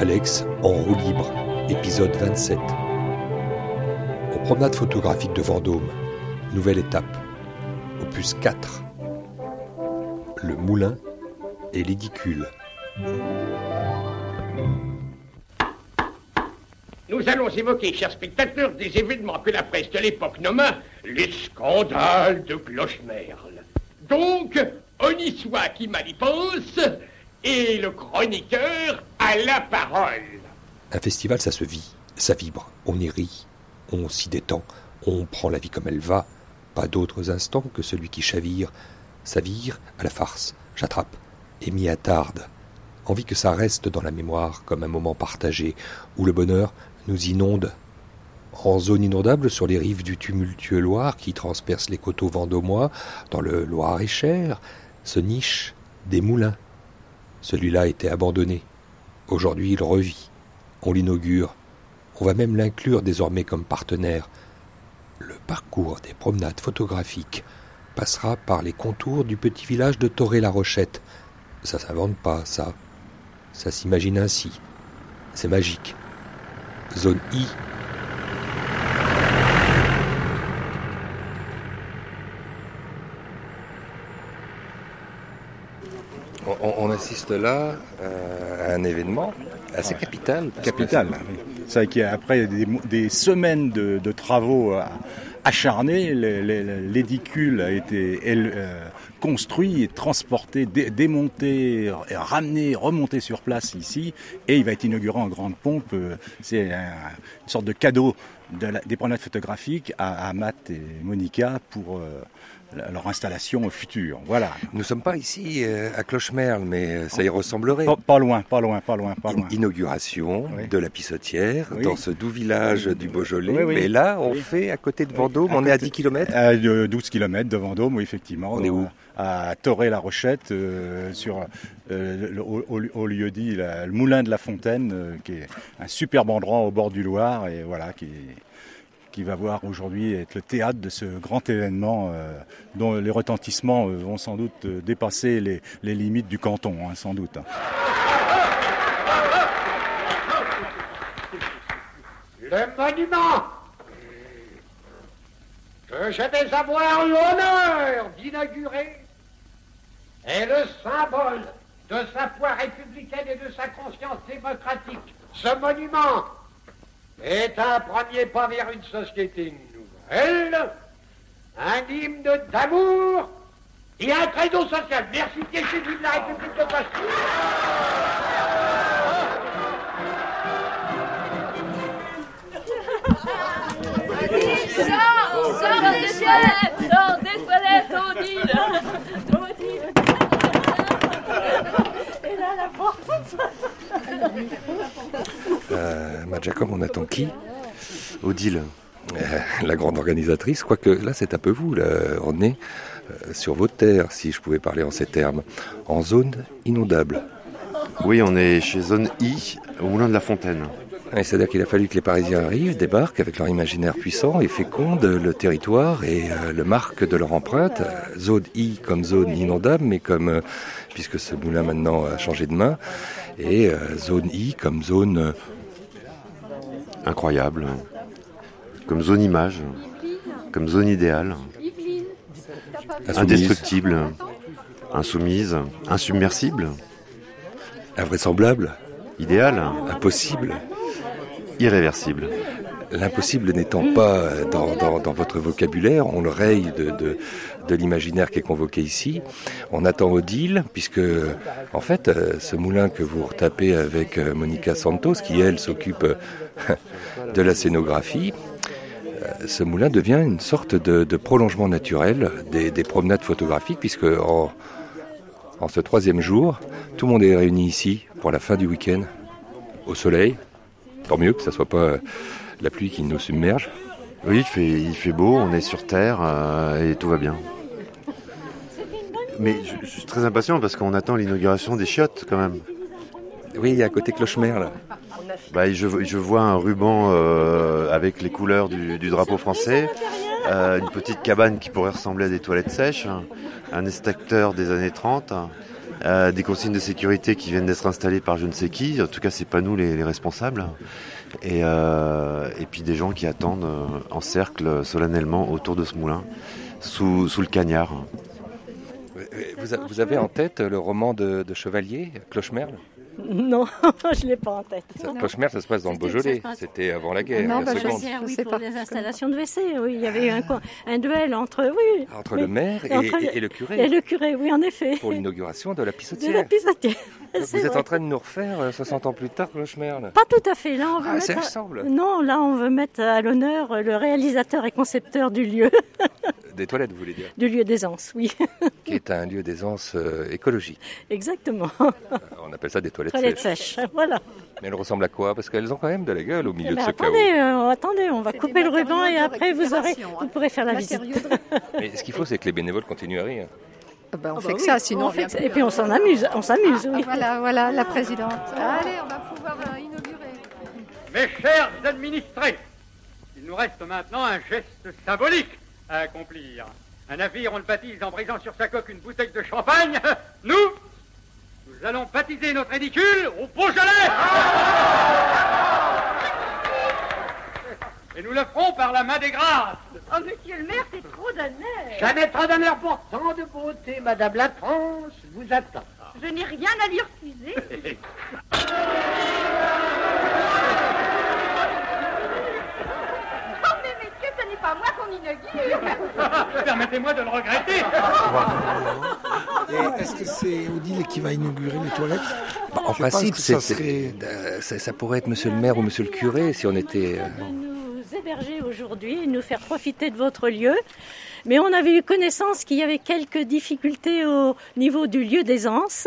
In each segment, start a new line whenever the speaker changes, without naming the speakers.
Alex, en roue libre, épisode 27. Aux promenades photographiques de Vendôme, nouvelle étape, opus 4. Le moulin et l'édicule.
Nous allons évoquer, chers spectateurs, des événements que la presse de l'époque nomma les scandales de Clochemerle. Donc, on y soit qui mal y pense, et le chroniqueur a la parole.
Un festival, ça se vit, ça vibre, on y rit, on s'y détend, on prend la vie comme elle va. Pas d'autres instants que celui qui chavire, s'avire à la farce, j'attrape et m'y attarde. Envie que ça reste dans la mémoire comme un moment partagé où le bonheur nous inonde. En zone inondable sur les rives du tumultueux Loire qui transperce les coteaux vendômois, dans le Loir-et-Cher, se nichent des moulins. Celui-là était abandonné. Aujourd'hui, il revit. On l'inaugure. On va même l'inclure désormais comme partenaire. Le parcours des promenades photographiques passera par les contours du petit village de Toré-la-Rochette. Ça s'invente pas, ça. Ça s'imagine ainsi. C'est magique. Zone I. On, on assiste là euh, à un événement assez capital.
Capital. C'est vrai qu'après des, des semaines de, de travaux euh, acharnés, le- le- l'édicule a été euh, construit, transporté, dé- démonté, ramené, remonté sur place ici, et il va être inauguré en grande pompe. C'est un- une sorte de cadeau de la- des promenades photographiques à, à Matt et Monica pour euh, leur installation future. Voilà.
Nous ne sommes pas ici euh, à Clochemerle, mais euh, ça y ressemblerait.
Pas, pas loin, pas loin, pas loin, pas loin.
In- Inauguration
Oui.
de la Pissotière
Oui.
dans ce doux village du Beaujolais. Mais là, on fait à côté de Vendôme,
À
on est à
côté-
10 km.
À de 12 km de Vendôme, oui, effectivement.
On est où
À Toré-la-Rochette, euh, sur euh, le- au, lieu dit le Moulin de la Fontaine, euh, qui est un superbe endroit au bord du Loir, et voilà, qui, qui va voir aujourd'hui être le théâtre de ce grand événement dont les retentissements vont sans doute dépasser les, les limites du canton, hein, sans doute. hein.
Que je vais avoir l'honneur d'inaugurer est le symbole de sa foi républicaine et de sa conscience démocratique. Ce monument est un premier pas vers une société nouvelle, un hymne d'amour et un credo social. Merci, Jésus de la République de Bastille.
Toilettes des toilettes, Odile Odile Et là, la porte
Euh, Matt Jacob, on attend qui Odile, euh, la grande organisatrice. Quoique là, c'est un peu vous. On est euh, sur vos terres, si je pouvais parler en ces termes, en zone inondable.
Oui, on est chez Zone I, au Moulin de la Fontaine.
C'est-à-dire qu'il a fallu que les Parisiens arrivent, débarquent avec leur imaginaire puissant et fécondent le territoire et euh, le marque de leur empreinte. Euh, Zone I comme zone inondable, mais comme, euh, puisque ce moulin maintenant a changé de main, et zone I comme zone
Incroyable. Comme zone image, comme zone idéale,
insoumise,
indestructible, insoumise, insubmersible,
invraisemblable,
idéale,
impossible.
Irréversible.
L'impossible n'étant pas dans, votre vocabulaire, on le raye de, l'imaginaire qui est convoqué ici. On attend Odile, puisque en fait, euh, ce moulin que vous retapez avec euh, Monica Santos, qui elle s'occupe euh, de la scénographie, ce moulin devient une sorte de, prolongement naturel des, des promenades photographiques, puisque en ce troisième jour, tout le monde est réuni ici pour la fin du week-end, au soleil. Tant mieux que ça soit pas euh, la pluie qui nous submerge.
Oui, il fait, il fait beau, on est sur Terre euh, et tout va bien. Mais je, je suis très impatient parce qu'on attend l'inauguration des chiottes quand même.
Oui, à côté Clochemerle.
Bah, je, je vois un ruban euh, avec les couleurs du, du drapeau français, euh, une petite cabane qui pourrait ressembler à des toilettes sèches, un extracteur des années 30, euh, des consignes de sécurité qui viennent d'être installées par je ne sais qui, en tout cas c'est pas nous les, les responsables, et, euh, et puis des gens qui attendent euh, en cercle solennellement autour de ce moulin, sous, le cagnard.
Vous, avez en tête le roman de Chevalier, Clochemerle?
Non, je ne l'ai pas en tête.
Ça- Clochemerle, ça se passe dans le Beaujolais. C'était avant la guerre,
Non,
la
bah, je sais.
oui,
sais
pour
pas.
les installations de WC, oui, il y avait eu un, un duel entre, oui,
Entre le maire et,
Entre
et-
le-
le
et
curé
le curé, oui, en effet.
pour l'inauguration de la
De
pissotière.
la pissotière.
Vous êtes
vrai.
en train de nous refaire euh, 60 ans plus tard Clochemerle.
Pas tout à fait. Là, on veut
Ah, ça
mettre.
ressemble.
Non, là, on veut mettre à l'honneur le réalisateur et concepteur du lieu,
Des toilettes, vous voulez dire
du lieu d'aisance, oui,
Qui est un lieu d'aisance euh, écologique.
exactement.
Euh, On appelle ça des toilettes,
Toilette
sèches.
sèche, voilà.
Mais elles ressemblent à quoi? Parce qu'elles ont quand même de la gueule au milieu
Eh
de
ben,
ce chaos.
attendez, euh, attendez, on va couper le ruban et après vous aurez, vous
hein.
pourrez faire la visite.
Mais ce qu'il faut, c'est que les bénévoles continuent à rire.
Ah on
Ah
fait que
oui,
ça, sinon
on
on
fait que. Et puis on s'en amuse, on s'amuse,
Ah,
oui.
voilà, voilà, la présidente. Allez, on va pouvoir euh, inaugurer.
Mes chers administrés, il nous reste maintenant un geste symbolique à accomplir. Un navire, on le baptise en brisant sur sa coque une bouteille de champagne. Nous, nous allons baptiser notre édicule au Beaujolais. Et nous le ferons par la main des grâces.
Oh, monsieur le maire, c'est trop d'honneur.
Jamais trop d'honneur pour tant de beauté, Madame la France vous attend.
Je n'ai rien à lui refuser. Oh, mais messieurs, ce n'est pas moi qu'on inaugure.
Permettez-moi de le regretter.
Et Est-ce que c'est Odile qui va inaugurer les toilettes
Bah, en
Je pense
principe,
que ça
c'est-
serait-
c'est- euh, ça, ça pourrait être monsieur le maire ou monsieur le curé si on était. euh,
héberger aujourd'hui et nous faire profiter de votre lieu. Mais on avait eu connaissance qu'il y avait quelques difficultés au niveau du lieu d'aisance.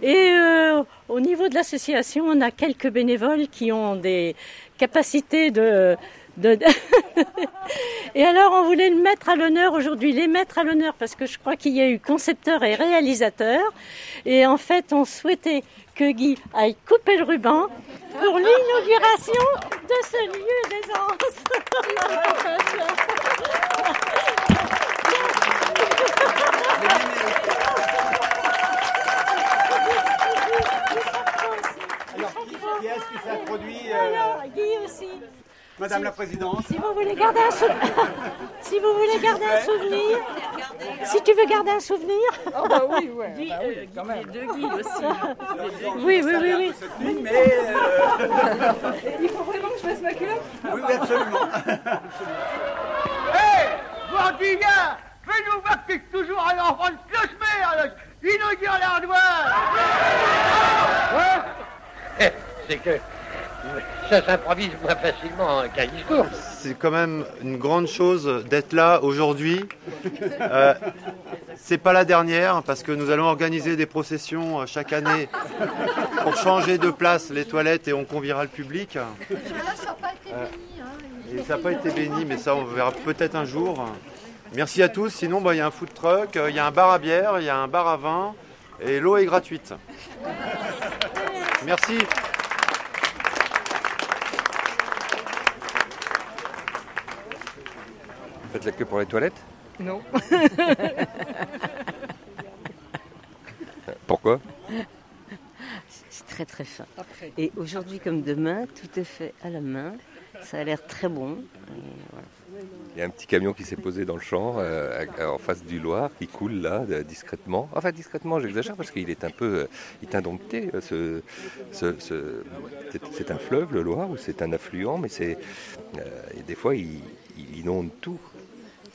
Et euh, au niveau de l'association, on a quelques bénévoles qui ont des capacités de... et alors, on voulait le mettre à l'honneur aujourd'hui, les mettre à l'honneur parce que je crois qu'il y a eu concepteur et réalisateur. Et en fait, on souhaitait que Guy aille couper le ruban pour l'inauguration de ce lieu d'aisance.
Qui est-ce qui s'est produit
Alors, Guy aussi.
Madame la Présidente
Si vous voulez garder un souvenir, si vous voulez garder un souvenir, si tu veux garder un souvenir. Oh bah oui, ouais. Guy, euh, Guy, les deux Guy aussi. Oui, oui, oui, oui.
Mais euh,
Il faut vraiment que je fasse ma culotte
oui, oui, absolument.
Hé, Bourdillard, fais-nous voir que toujours un enfant de cloche-mère, inaugure l'ardoise Quoi C'est que ça s'improvise moins facilement qu'un discours.
C'est quand même une grande chose d'être là aujourd'hui. Euh, c'est pas la dernière parce que nous allons organiser des processions euh, chaque année pour changer de place les toilettes et on conviera le public.
Là, ça n'a pas été béni. Hein.
Et ça n'a pas été béni, mais ça on verra peut-être un jour. Merci à tous. Sinon, bah, il y a un food truck, euh, il y a un bar à bière, il y a un bar à vin et l'eau est gratuite. Merci.
Faites la queue pour les toilettes
Non.
Pourquoi?
C'est très très fin. Et aujourd'hui comme demain, tout est fait à la main. Ça a l'air très bon. Et voilà.
Il y a un petit camion qui s'est posé dans le champ, euh, en face du Loir, qui coule là, de- discrètement. Enfin, discrètement, j'exagère, parce qu'il est un peu euh, il est indompté. euh, Ce, ce- ce- c'est, un fleuve, le Loir, ou c'est un affluent, mais c'est, euh, et des fois, il, il inonde tout.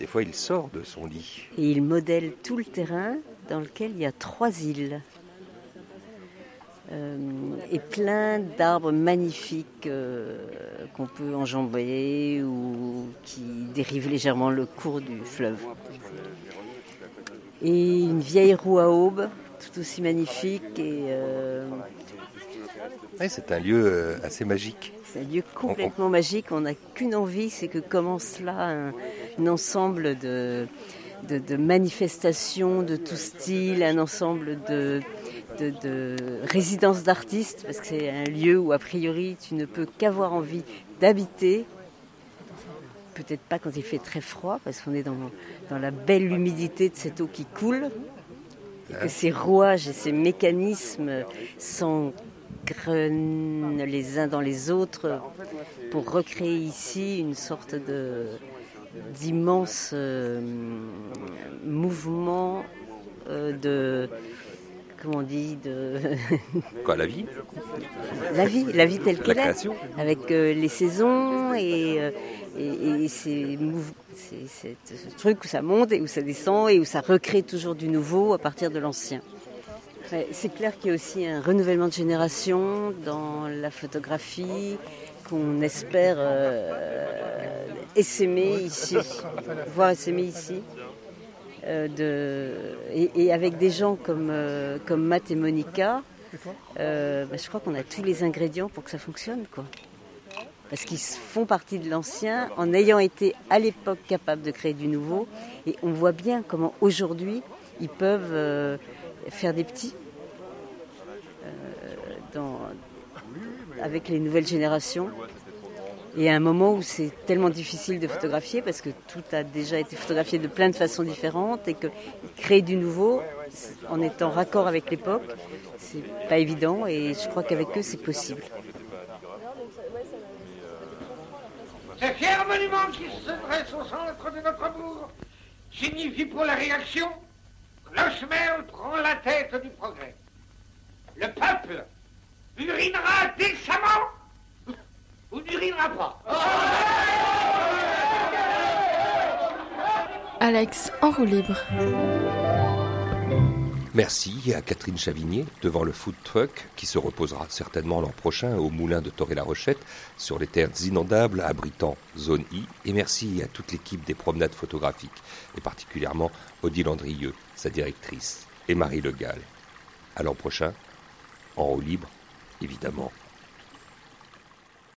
Des fois, il sort de son lit.
Et il modèle tout le terrain dans lequel il y a trois îles. Euh, et plein d'arbres magnifiques euh, qu'on peut enjamber ou qui dérivent légèrement le cours du fleuve. Et une vieille roue à aube, tout aussi magnifique. Et euh,
c'est un lieu assez magique.
c'est un lieu complètement magique. On n'a qu'une envie, c'est que commence là un, un ensemble de, de, manifestations de tout style, un ensemble de de, de résidence d'artistes, parce que c'est un lieu où a priori tu ne peux qu'avoir envie d'habiter. Peut-être pas quand il fait très froid, parce qu'on est dans, dans la belle humidité de cette eau qui coule, et que ces rouages et ces mécanismes s'engrenent les uns dans les autres pour recréer ici une sorte de d'immense euh, mouvement euh, de comment on dit de
Quoi, la vie?
La vie la vie telle qu'elle est avec euh, les saisons et, et, et ces mouv- ces- cette- ce truc où ça monte et où ça descend et où ça recrée toujours du nouveau à partir de l'ancien. C'est clair qu'il y a aussi un renouvellement de génération dans la photographie qu'on espère euh, essaimer ici, voir essaimer ici. Euh, et, avec des gens comme, euh, Matt et Monica, euh, bah, je crois qu'on a tous les ingrédients pour que ça fonctionne. Parce qu'ils font partie de l'ancien en ayant été à l'époque capables de créer du nouveau. Et on voit bien comment aujourd'hui ils peuvent faire des petits euh, dans, avec les nouvelles générations. Et à un moment où c'est tellement difficile de photographier parce que tout a déjà été photographié de plein de façons différentes et que créer du nouveau en étant raccord avec l'époque, c'est pas évident et je crois qu'avec eux c'est possible.
Ce fier monument qui se dresse au centre de notre bourg signifie pour la réaction que prend la tête du progrès. Le peuple urinera décemment ou n'urinera pas.
Alex en roue libre.
Merci à Catherine Chavigné devant le food truck qui se reposera certainement l'an prochain au moulin de Toré-la-Rochette sur les terres inondables abritant Zone I. Et merci à toute l'équipe des promenades photographiques et particulièrement Odile Andrieux, sa directrice, et Marie Le Gall. À l'an prochain, en haut libre, évidemment.